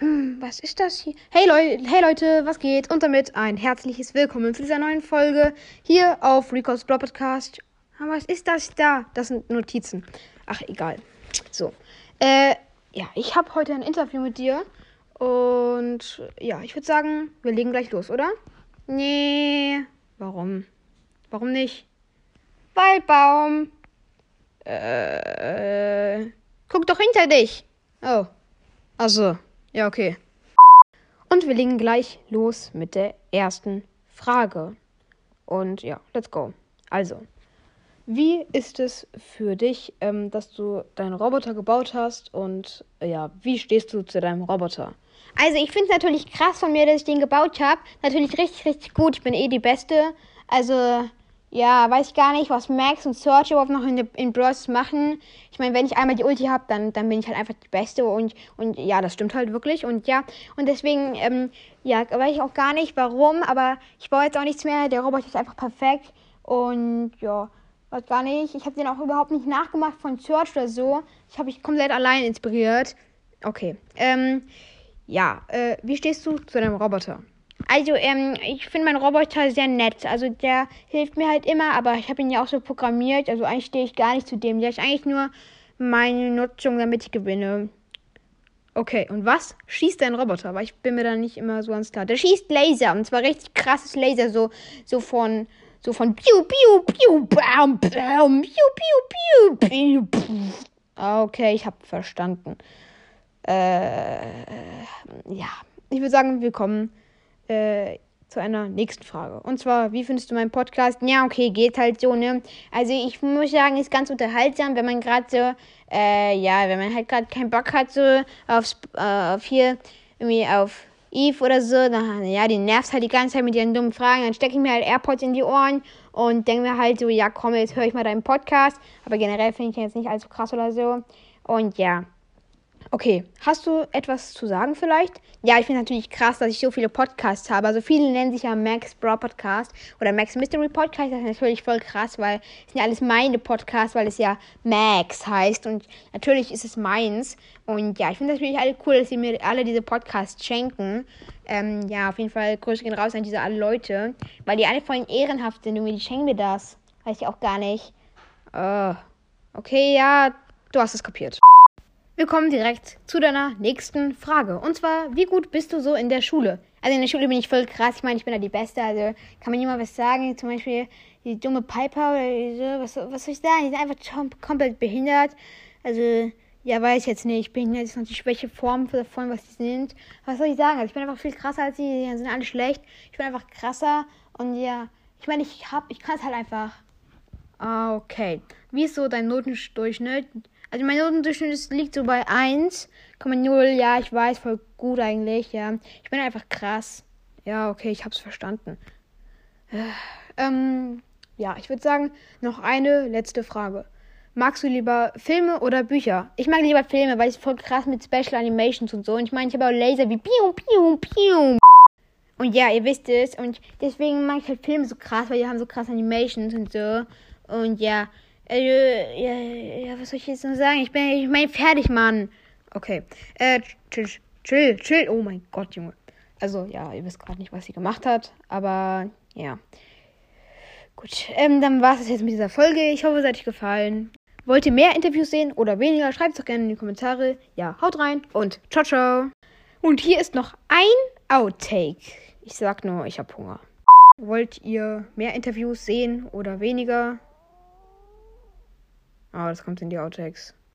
Was ist das hier? Hey, Leu hey Leute, was geht? Und damit ein herzliches Willkommen zu dieser neuen Folge hier auf Rico's Blog Podcast. Aber was ist das da? Das sind Notizen. Ach, egal. So. Äh, ja, ich habe heute ein Interview mit dir. Und ja, ich würde sagen, wir legen gleich los, oder? Nee. Warum? Warum nicht? Waldbaum. Äh, guck doch hinter dich. Oh. Also, ja, okay. Und wir legen gleich los mit der ersten Frage. Und ja, let's go. Also, wie ist es für dich, ähm, dass du deinen Roboter gebaut hast und äh, ja, wie stehst du zu deinem Roboter? Also, ich finde es natürlich krass von mir, dass ich den gebaut habe. Natürlich richtig, richtig gut. Ich bin eh die Beste. Also, ja, weiß ich gar nicht, was Max und Search überhaupt noch in, in Bros machen. Ich meine, wenn ich einmal die Ulti habe, dann, dann bin ich halt einfach die Beste und, und ja, das stimmt halt wirklich. Und ja, und deswegen, ähm, ja, weiß ich auch gar nicht, warum, aber ich baue jetzt auch nichts mehr. Der Roboter ist einfach perfekt. Und ja, weiß gar nicht. Ich habe den auch überhaupt nicht nachgemacht von Search oder so. Ich habe mich komplett allein inspiriert. Okay. Ähm, ja, äh, wie stehst du zu deinem Roboter? Also, ähm, ich finde meinen Roboter sehr nett. Also, der hilft mir halt immer, aber ich habe ihn ja auch so programmiert. Also, eigentlich stehe ich gar nicht zu dem. Der ist eigentlich nur meine Nutzung, damit ich gewinne. Okay, und was schießt dein Roboter? Weil ich bin mir da nicht immer so ganz klar. Der schießt Laser, und zwar richtig krasses Laser, so, so von, so von piu, piu, piu, bam, bam, piu, piu, piu, piu, Okay, ich habe verstanden. Äh, ja, ich würde sagen, wir kommen äh, zu einer nächsten Frage. Und zwar, wie findest du meinen Podcast? Ja, okay, geht halt so, ne? Also ich muss sagen, ist ganz unterhaltsam, wenn man gerade so, äh, ja, wenn man halt gerade keinen Bock hat, so aufs, äh, auf hier, irgendwie auf Eve oder so, dann, ja, die nervt halt die ganze Zeit mit ihren dummen Fragen. Dann stecke ich mir halt AirPods in die Ohren und denke mir halt so, ja, komm, jetzt höre ich mal deinen Podcast. Aber generell finde ich ihn jetzt nicht allzu krass oder so. Und ja. Okay, hast du etwas zu sagen vielleicht? Ja, ich finde natürlich krass, dass ich so viele Podcasts habe. Also viele nennen sich ja Max Bro Podcast oder Max Mystery Podcast. Das ist natürlich voll krass, weil es sind ja alles meine Podcasts, weil es ja Max heißt und natürlich ist es meins. Und ja, ich finde natürlich alle cool, dass sie mir alle diese Podcasts schenken. Ähm, ja, auf jeden Fall Grüße gehen raus an diese alle Leute, weil die alle voll ehrenhaft sind. Irgendwie, die schenken mir das. Weiß ich auch gar nicht. Uh, okay, ja, du hast es kapiert. Wir kommen direkt zu deiner nächsten Frage. Und zwar, wie gut bist du so in der Schule? Also in der Schule bin ich voll krass. Ich meine, ich bin da die Beste. Also kann man niemand was sagen. Zum Beispiel die dumme Piper oder so. Was, was soll ich sagen? Die sind einfach komplett behindert. Also, ja, weiß jetzt nicht. Behindert ist noch die schwäche Form davon, was die sind. Was soll ich sagen? Also ich bin einfach viel krasser als die. Die sind alle schlecht. Ich bin einfach krasser. Und ja, ich meine, ich ich kann es halt einfach. Ah, okay. Wie ist so dein Notendurchschnitt? Also mein Notendurchschnitt liegt so bei 1,0. Ja, ich weiß, voll gut eigentlich, ja. Ich bin einfach krass. Ja, okay, ich hab's verstanden. Äh, ähm, ja, ich würde sagen, noch eine letzte Frage. Magst du lieber Filme oder Bücher? Ich mag lieber Filme, weil ich voll krass mit Special Animations und so. Und ich meine, ich habe auch Laser wie Piu, Piu, Piu. Und ja, ihr wisst es. Und deswegen mag ich halt Filme so krass, weil die haben so krass Animations und so. Und ja, äh, ja, ja, was soll ich jetzt noch sagen? Ich bin, ich mein, fertig, Mann. Okay. Äh, chill, chill, chill. Oh mein Gott, Junge. Also, ja, ihr wisst gerade nicht, was sie gemacht hat. Aber, ja. Gut, ähm, dann war es jetzt mit dieser Folge. Ich hoffe, es hat euch gefallen. Wollt ihr mehr Interviews sehen oder weniger? Schreibt es doch gerne in die Kommentare. Ja, haut rein und ciao, ciao. Und hier ist noch ein Outtake. Ich sag nur, ich hab Hunger. Wollt ihr mehr Interviews sehen oder weniger? Ah, oh, das kommt in die Outtakes.